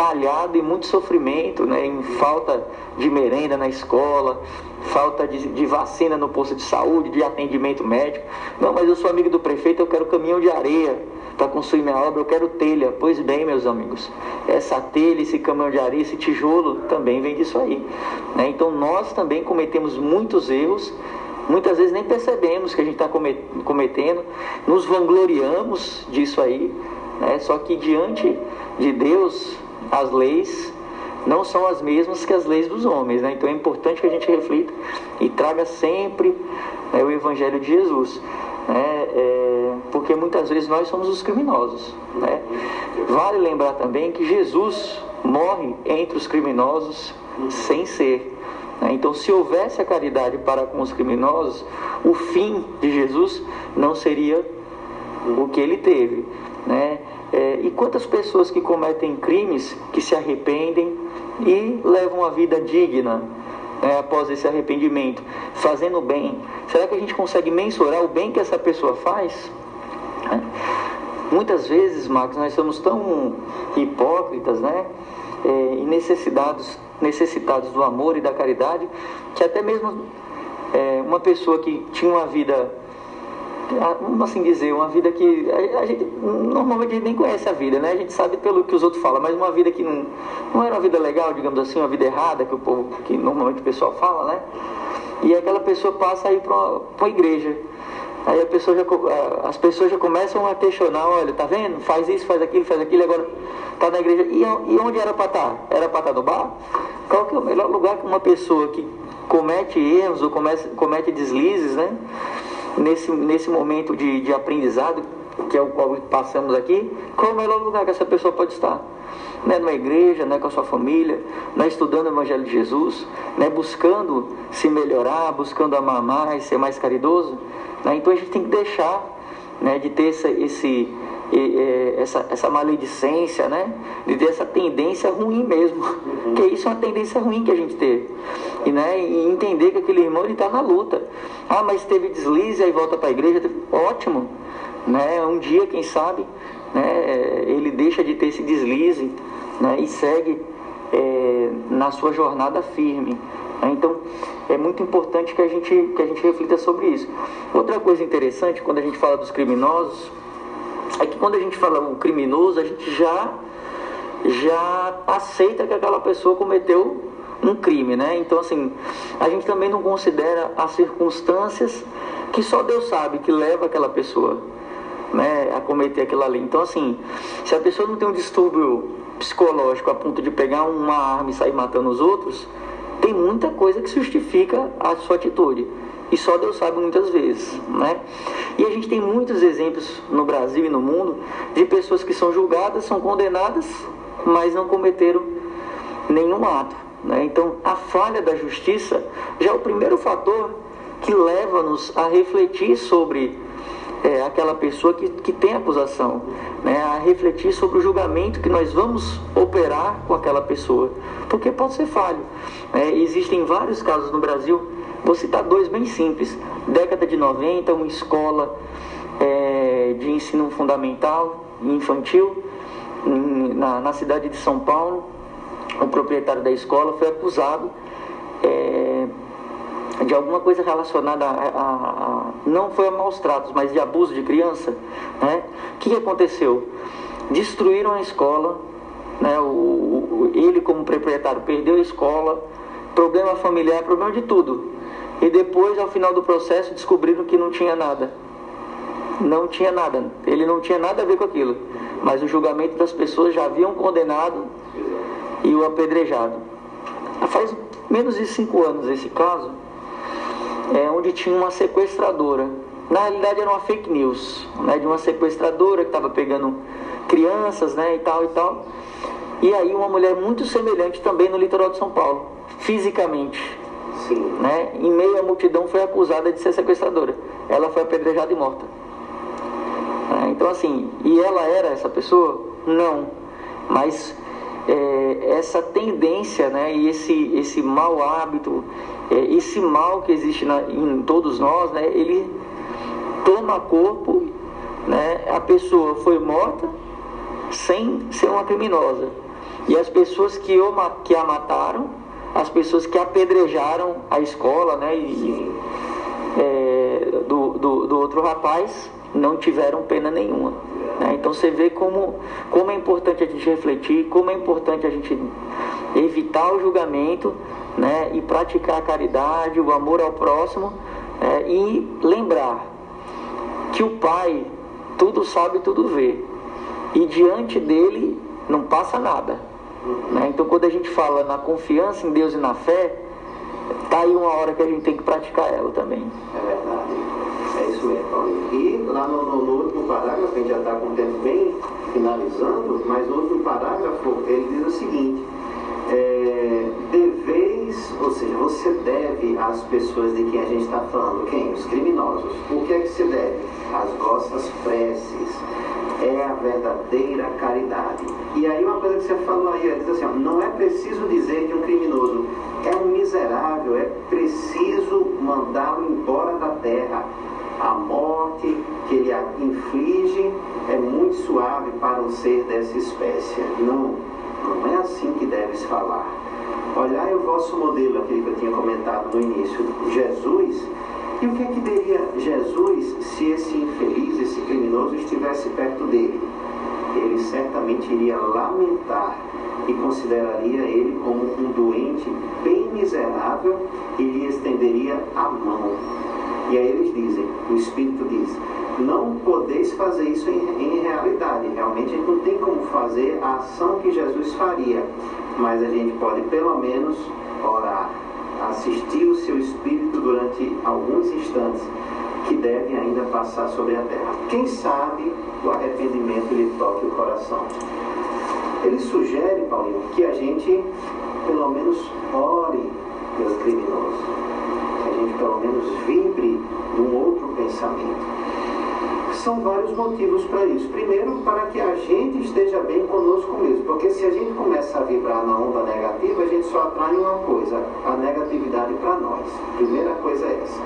talhado em muito sofrimento, né? Em falta de merenda na escola, falta de, de, vacina no posto de saúde, de atendimento médico. Não, mas eu sou amigo do prefeito, eu quero caminhão de areia para construir minha obra, eu quero telha. Pois bem, meus amigos, essa telha, esse caminhão de areia, esse tijolo também vem disso aí. Né? Então nós também cometemos muitos erros. Muitas vezes nem percebemos que a gente está cometendo, nos vangloriamos disso aí, né? só que diante de Deus, as leis não são as mesmas que as leis dos homens. Né? Então é importante que a gente reflita e traga sempre né, o Evangelho de Jesus. né? É, porque muitas vezes nós somos os criminosos. Né? Vale lembrar também que Jesus morre entre os criminosos sem ser. Né? Então, se houvesse a caridade para com os criminosos, o fim de Jesus não seria o que ele teve. Né? É, e quantas pessoas que cometem crimes, que se arrependem e levam a vida digna né, após esse arrependimento, fazendo bem? Será que a gente consegue mensurar o bem que essa pessoa faz? Né? Muitas vezes, Marcos, nós somos tão hipócritas né, é, e necessitados, necessitados do amor e da caridade, que até mesmo é, uma pessoa que tinha uma vida assim dizer, uma vida que a, gente normalmente a gente nem conhece a vida, né? A gente sabe pelo que os outros falam, mas uma vida que não, não era uma vida legal, digamos assim, uma vida errada que o povo, que normalmente o pessoal fala, né? E aquela pessoa passa a ir para uma igreja. Aí a pessoa já, as pessoas já começam a questionar, olha, tá vendo? Faz isso, faz aquilo, faz aquilo, agora tá na igreja. E, e onde era para estar? Tá? Era para estar tá no bar? Qual que é o melhor lugar que uma pessoa que comete erros ou comete, comete deslizes, né? Nesse, nesse momento de, de aprendizado, que é o qual passamos aqui, qual é o melhor lugar que essa pessoa pode estar? Não é numa igreja, não é com a sua família, não é estudando o Evangelho de Jesus, não é buscando se melhorar, buscando amar mais, ser mais caridoso. Né? Então a gente tem que deixar né, de ter esse, esse essa, essa maledicência, né? De ter essa tendência ruim mesmo. Uhum. Que isso é uma tendência ruim que a gente tem. E, né, e entender que aquele irmão está na luta. Ah, mas teve deslize, aí volta para a igreja. Ótimo. Né? Um dia, quem sabe, né, ele deixa de ter esse deslize né, e segue é, na sua jornada firme. Né? Então, é muito importante que a, gente, que a gente reflita sobre isso. Outra coisa interessante, quando a gente fala dos criminosos, é que quando a gente fala o criminoso, a gente já, já aceita que aquela pessoa cometeu um crime, né? Então, assim, a gente também não considera as circunstâncias que só Deus sabe que leva aquela pessoa né, a cometer aquilo ali. Então, assim, se a pessoa não tem um distúrbio psicológico a ponto de pegar uma arma e sair matando os outros, tem muita coisa que justifica a sua atitude e só Deus sabe muitas vezes, né? E a gente tem muitos exemplos no Brasil e no mundo de pessoas que são julgadas, são condenadas, mas não cometeram nenhum ato, né? Então, a falha da justiça já é o primeiro fator que leva-nos a refletir sobre é, aquela pessoa que, que tem acusação, né, a refletir sobre o julgamento que nós vamos operar com aquela pessoa, porque pode ser falho. É, existem vários casos no Brasil Vou citar dois bem simples. Década de 90, uma escola é, de ensino fundamental infantil na, na, cidade de São Paulo. O proprietário da escola foi acusado é, de alguma coisa relacionada a, a, a, não foi a maus tratos, mas de abuso de criança. Né? O que, que aconteceu? Destruíram a escola, né? o, o, ele como proprietário perdeu a escola, problema familiar, problema de tudo. E depois, ao final do processo, descobriram que não tinha nada. Não tinha nada. Ele não tinha nada a ver com aquilo. Mas o julgamento das pessoas já haviam condenado e o apedrejado. Faz menos de cinco anos esse caso, é onde tinha uma sequestradora. Na realidade era uma fake news, né, de uma sequestradora que estava pegando crianças, né, e tal e tal. E aí uma mulher muito semelhante também no litoral de São Paulo, fisicamente. Né? Em meio à multidão foi acusada de ser sequestradora. Ela foi apedrejada e morta. É, então assim, e ela era essa pessoa? Não. Mas é, essa tendência né, e esse, esse mau hábito, é, esse mal que existe na, em todos nós, né, ele toma corpo, né, a pessoa foi morta sem ser uma criminosa. E as pessoas que, o, que a mataram as pessoas que apedrejaram a escola, né? E, é, do, do, do, outro rapaz não tiveram pena nenhuma. Né? Então você vê como, como é importante a gente refletir, como é importante a gente evitar o julgamento né? e praticar a caridade, o amor ao próximo né? e lembrar que o Pai tudo sabe, tudo vê. E diante dele não passa nada. Né? Então, quando a gente fala na confiança em Deus e na fé, tá aí uma hora que a gente tem que praticar ela também.
É verdade. É isso mesmo. E lá no, no, no último parágrafo, a gente já está com o tempo bem finalizando, mas no último parágrafo ele diz o seguinte, é, deveis, ou seja, você deve às pessoas de quem a gente está falando, quem? Os criminosos. O que é que se deve? As vossas preces. É a verdadeira caridade. E aí uma coisa que você falou aí, diz assim, ó, não é preciso dizer de um criminoso, é um miserável, é preciso mandá-lo embora da terra. A morte que ele inflige é muito suave para um ser dessa espécie. Não, não é assim que deves falar. Olhai o vosso modelo, aquele que eu tinha comentado no início, Jesus. E o que é que teria Jesus se esse infeliz, esse criminoso estivesse perto dele? Ele certamente iria lamentar e consideraria ele como um doente bem miserável e lhe estenderia a mão. E aí eles dizem, o Espírito diz, não podeis fazer isso em, em realidade. Realmente a gente não tem como fazer a ação que Jesus faria, mas a gente pode pelo menos orar, assistir o seu Espírito durante alguns instantes que devem ainda passar sobre a terra. Quem sabe o arrependimento lhe toque o coração. Ele sugere, Paulinho, que a gente pelo menos ore pelos criminosos, que a gente pelo menos vibre num outro pensamento são vários motivos para isso. Primeiro, para que a gente esteja bem conosco mesmo, porque se a gente começa a vibrar na onda negativa, a gente só atrai uma coisa, a negatividade para nós. Primeira coisa é essa.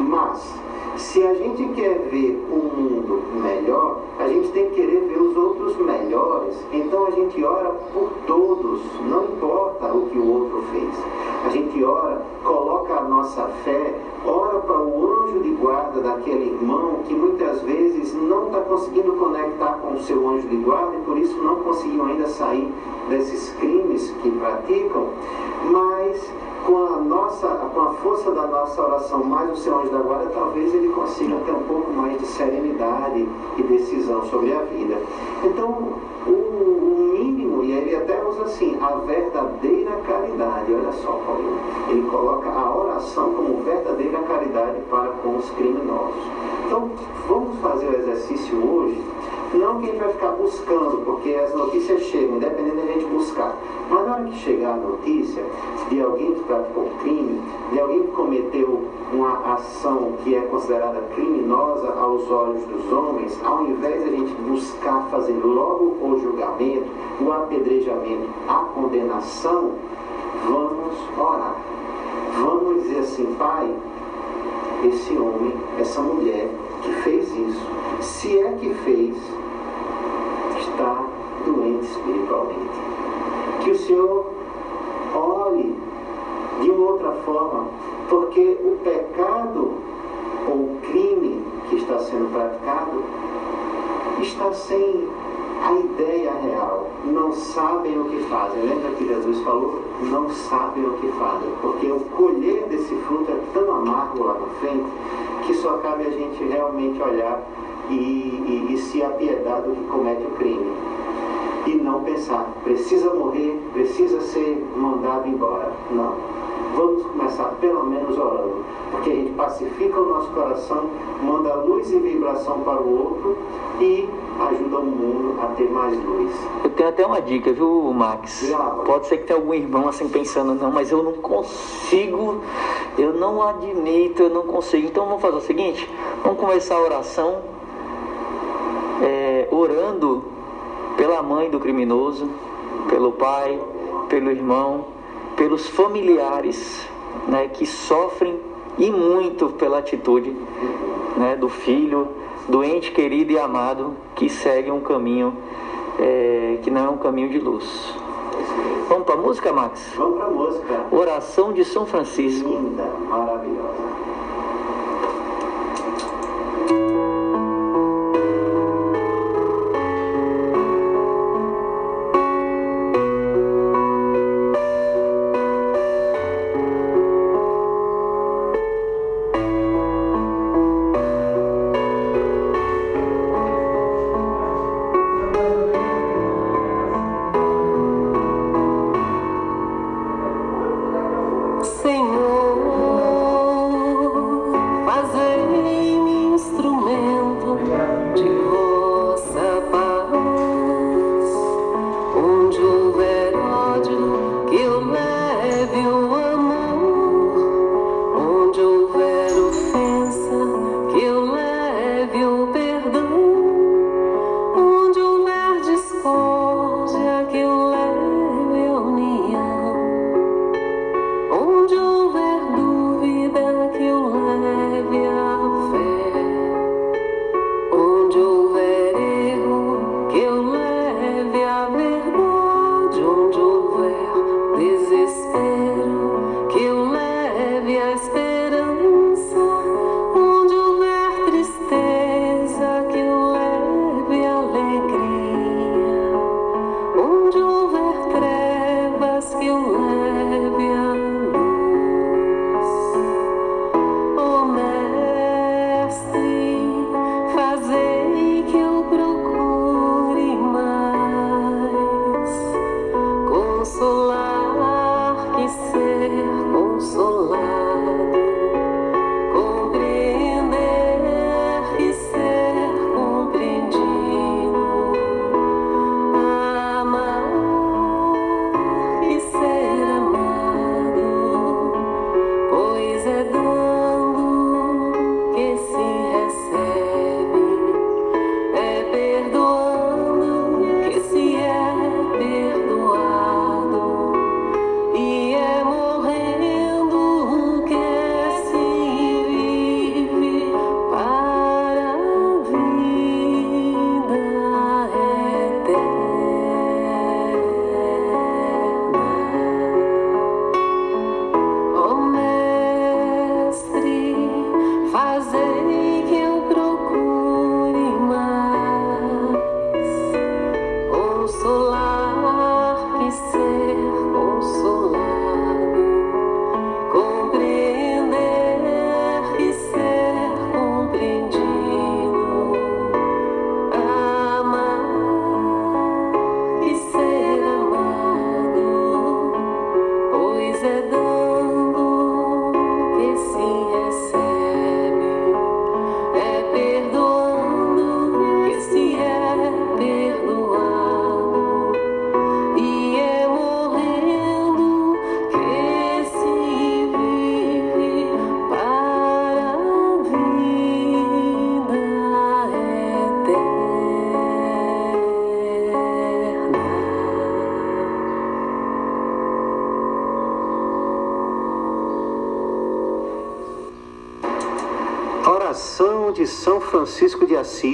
Mas, se a gente quer ver um mundo melhor, a gente tem que querer ver os outros melhores. Então a gente ora por todos, não importa o que o outro fez. A gente ora, coloca a nossa fé, ora para o anjo de guarda daquele irmão que muitas vezes não está conseguindo conectar com o seu anjo de guarda e por isso não conseguiu ainda sair desses crimes que praticam, mas com a nossa, com a força da nossa oração, mais o seu anjo da guarda, talvez ele consiga ter um pouco mais de serenidade e decisão sobre a vida. Então, o, o mínimo, e ele até usa assim, a verdadeira caridade. Olha só, Paulinho. Ele coloca a oração como verdadeira caridade para com os criminosos. Então, vamos fazer o exercício hoje não que a gente vai ficar buscando, porque as notícias chegam, independente da gente buscar. Mas na hora que chegar a notícia de alguém que praticou crime, de alguém que cometeu uma ação que é considerada criminosa aos olhos dos homens, ao invés de a gente buscar fazer logo o julgamento, o apedrejamento, a condenação, vamos orar. Vamos dizer assim, Pai, esse homem, essa mulher que fez isso, se é que fez, está doente espiritualmente. Que o Senhor olhe de uma outra forma, porque o pecado ou o crime que está sendo praticado está sem a ideia real. Não sabem o que fazem. Lembra que Jesus falou? Não sabem o que fazem. Porque o colher desse fruto é tão amargo lá na frente que só cabe a gente realmente olhar e, e, e se apiedar do que comete o crime. E não pensar, precisa morrer, precisa ser mandado embora. Não. Vamos começar pelo menos orando, porque a gente pacifica o nosso coração, manda luz e vibração para o outro e ajuda o mundo a ter mais luz.
Eu tenho até uma dica, viu, Max? Pode ser que tenha algum irmão assim pensando, não, mas eu não consigo, eu não admito, eu não consigo. Então vamos fazer o seguinte: vamos começar a oração orando pela mãe do criminoso, pelo pai, pelo irmão, pelos familiares né, que sofrem e muito pela atitude né, do filho, do ente querido e amado que segue um caminho é, que não é um caminho de luz. Vamos para a música, Max?
Vamos para a música.
Oração de São Francisco.
Linda, maravilhosa.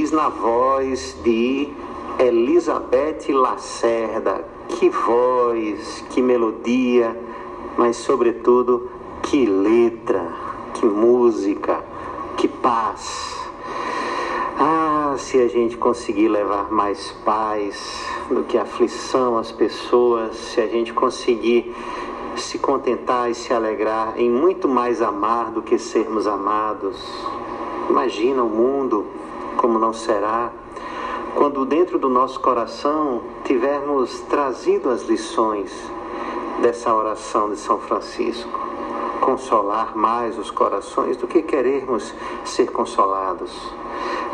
Assis na voz de Elizabeth Lacerda. Que voz, que melodia, mas sobretudo que letra, que música, que paz. Ah, se a gente conseguir levar mais paz do que aflição às pessoas, se a gente conseguir se contentar e se alegrar em muito mais amar do que sermos amados. Imagina o mundo como não será quando dentro do nosso coração tivermos trazido as lições dessa oração de São Francisco. Consolar mais os corações do que querermos ser consolados.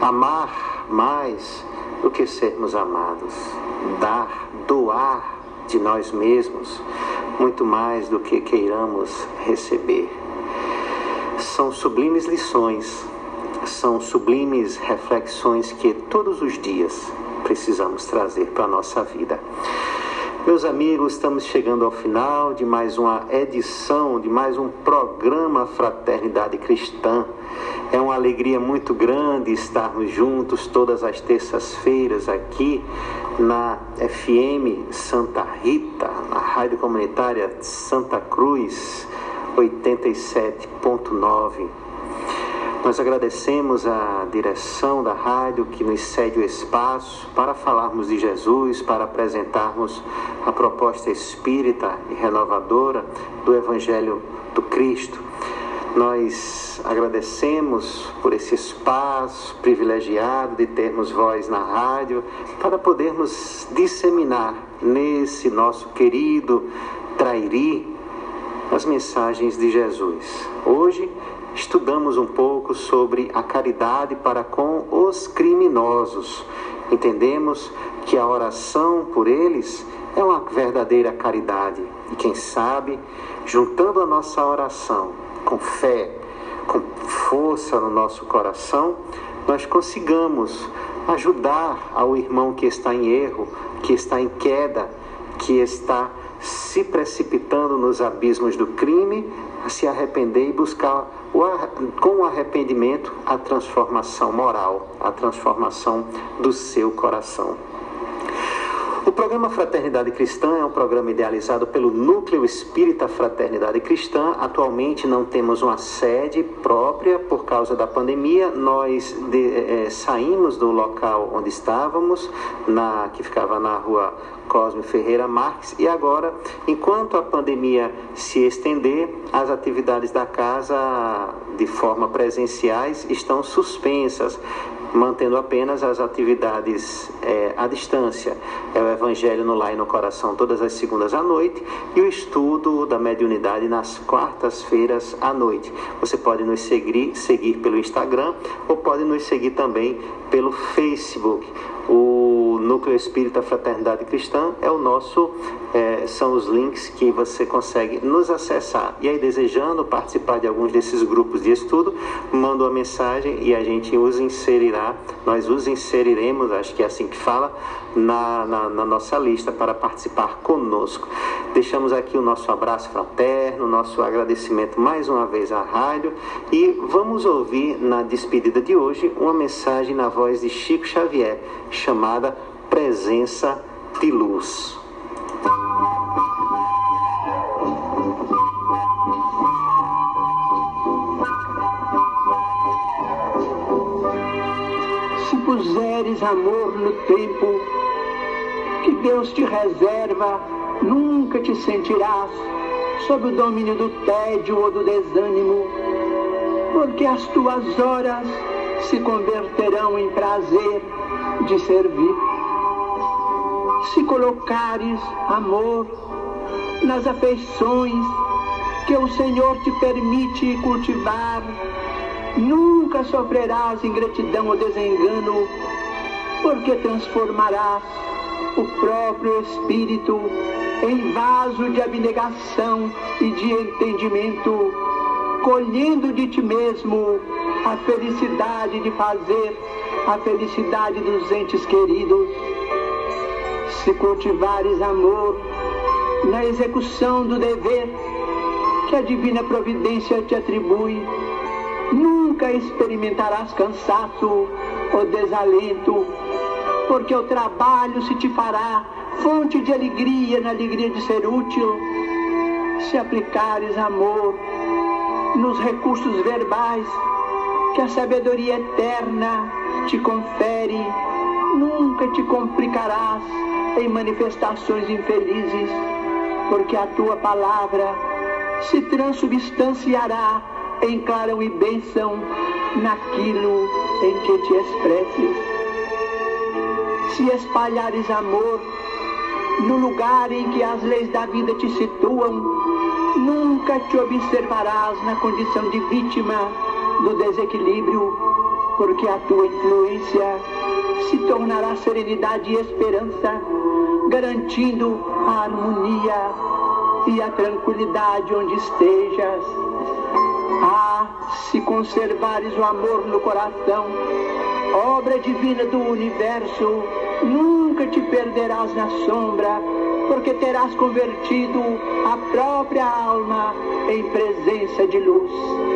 Amar mais do que sermos amados. Dar, doar de nós mesmos muito mais do que queiramos receber. São sublimes lições, são sublimes reflexões que todos os dias precisamos trazer para a nossa vida. Meus amigos, estamos chegando ao final de mais uma edição, de mais um programa Fraternidade Cristã. É uma alegria muito grande estarmos juntos todas as terças-feiras aqui na FM Santa Rita, na Rádio Comunitária Santa Cruz 87.9. Nós agradecemos a direção da rádio que nos cede o espaço para falarmos de Jesus, para apresentarmos a proposta espírita e renovadora do Evangelho do Cristo. Nós agradecemos por esse espaço privilegiado de termos voz na rádio para podermos disseminar nesse nosso querido Trairi as mensagens de Jesus. Hoje estudamos um pouco sobre a caridade para com os criminosos. Entendemos que a oração por eles é uma verdadeira caridade. E quem sabe, juntando a nossa oração com fé, com força no nosso coração, nós consigamos ajudar ao irmão que está em erro, que está em queda, que está se precipitando nos abismos do crime, a se arrepender e buscar com o arrependimento a transformação moral, a transformação do seu coração. O programa Fraternidade Cristã é um programa idealizado pelo Núcleo Espírita Fraternidade Cristã. Atualmente não temos uma sede própria por causa da pandemia. Nós de, é, saímos do local onde estávamos, na, que ficava na rua Cosme Ferreira Marques, e agora, enquanto a pandemia se estender, as atividades da casa de forma presenciais estão suspensas mantendo apenas as atividades é, à distância. É o Evangelho no Lar e no Coração todas as segundas à noite e o estudo da mediunidade nas quartas-feiras à noite. Você pode nos seguir, seguir pelo Instagram ou pode nos seguir também pelo Facebook. O Núcleo Espírita Fraternidade Cristã é o nosso, é, são os links que você consegue nos acessar. E aí, desejando participar de alguns desses grupos de estudo, manda uma mensagem e a gente os inserirá, nós os inseriremos, acho que é assim que fala, na, na, na nossa lista para participar conosco. Deixamos aqui o nosso abraço fraterno, nosso agradecimento mais uma vez à rádio e vamos ouvir na despedida de hoje uma mensagem na voz de Chico Xavier chamada Presença de Luz.
Se puseres amor no tempo que Deus te reserva, nunca te sentirás sob o domínio do tédio ou do desânimo, porque as tuas horas se converterão em prazer de servir. Se colocares amor nas afeições que o Senhor te permite cultivar, nunca sofrerás ingratidão ou desengano, porque transformarás o próprio Espírito em vaso de abnegação e de entendimento, colhendo de ti mesmo a felicidade de fazer a felicidade dos entes queridos. Se cultivares amor na execução do dever que a divina providência te atribui, nunca experimentarás cansaço ou desalento, porque o trabalho se te fará fonte de alegria na alegria de ser útil. Se aplicares amor nos recursos verbais que a sabedoria eterna te confere, nunca te complicarás em manifestações infelizes, porque a tua palavra se transubstanciará em clarão e bênção naquilo em que te expresses. Se espalhares amor no lugar em que as leis da vida te situam, nunca te observarás na condição de vítima do desequilíbrio, porque a tua influência se tornará serenidade e esperança, garantindo a harmonia e a tranquilidade onde estejas. Ah, se conservares o amor no coração, obra divina do universo, nunca te perderás na sombra, porque terás convertido a própria alma em presença de luz.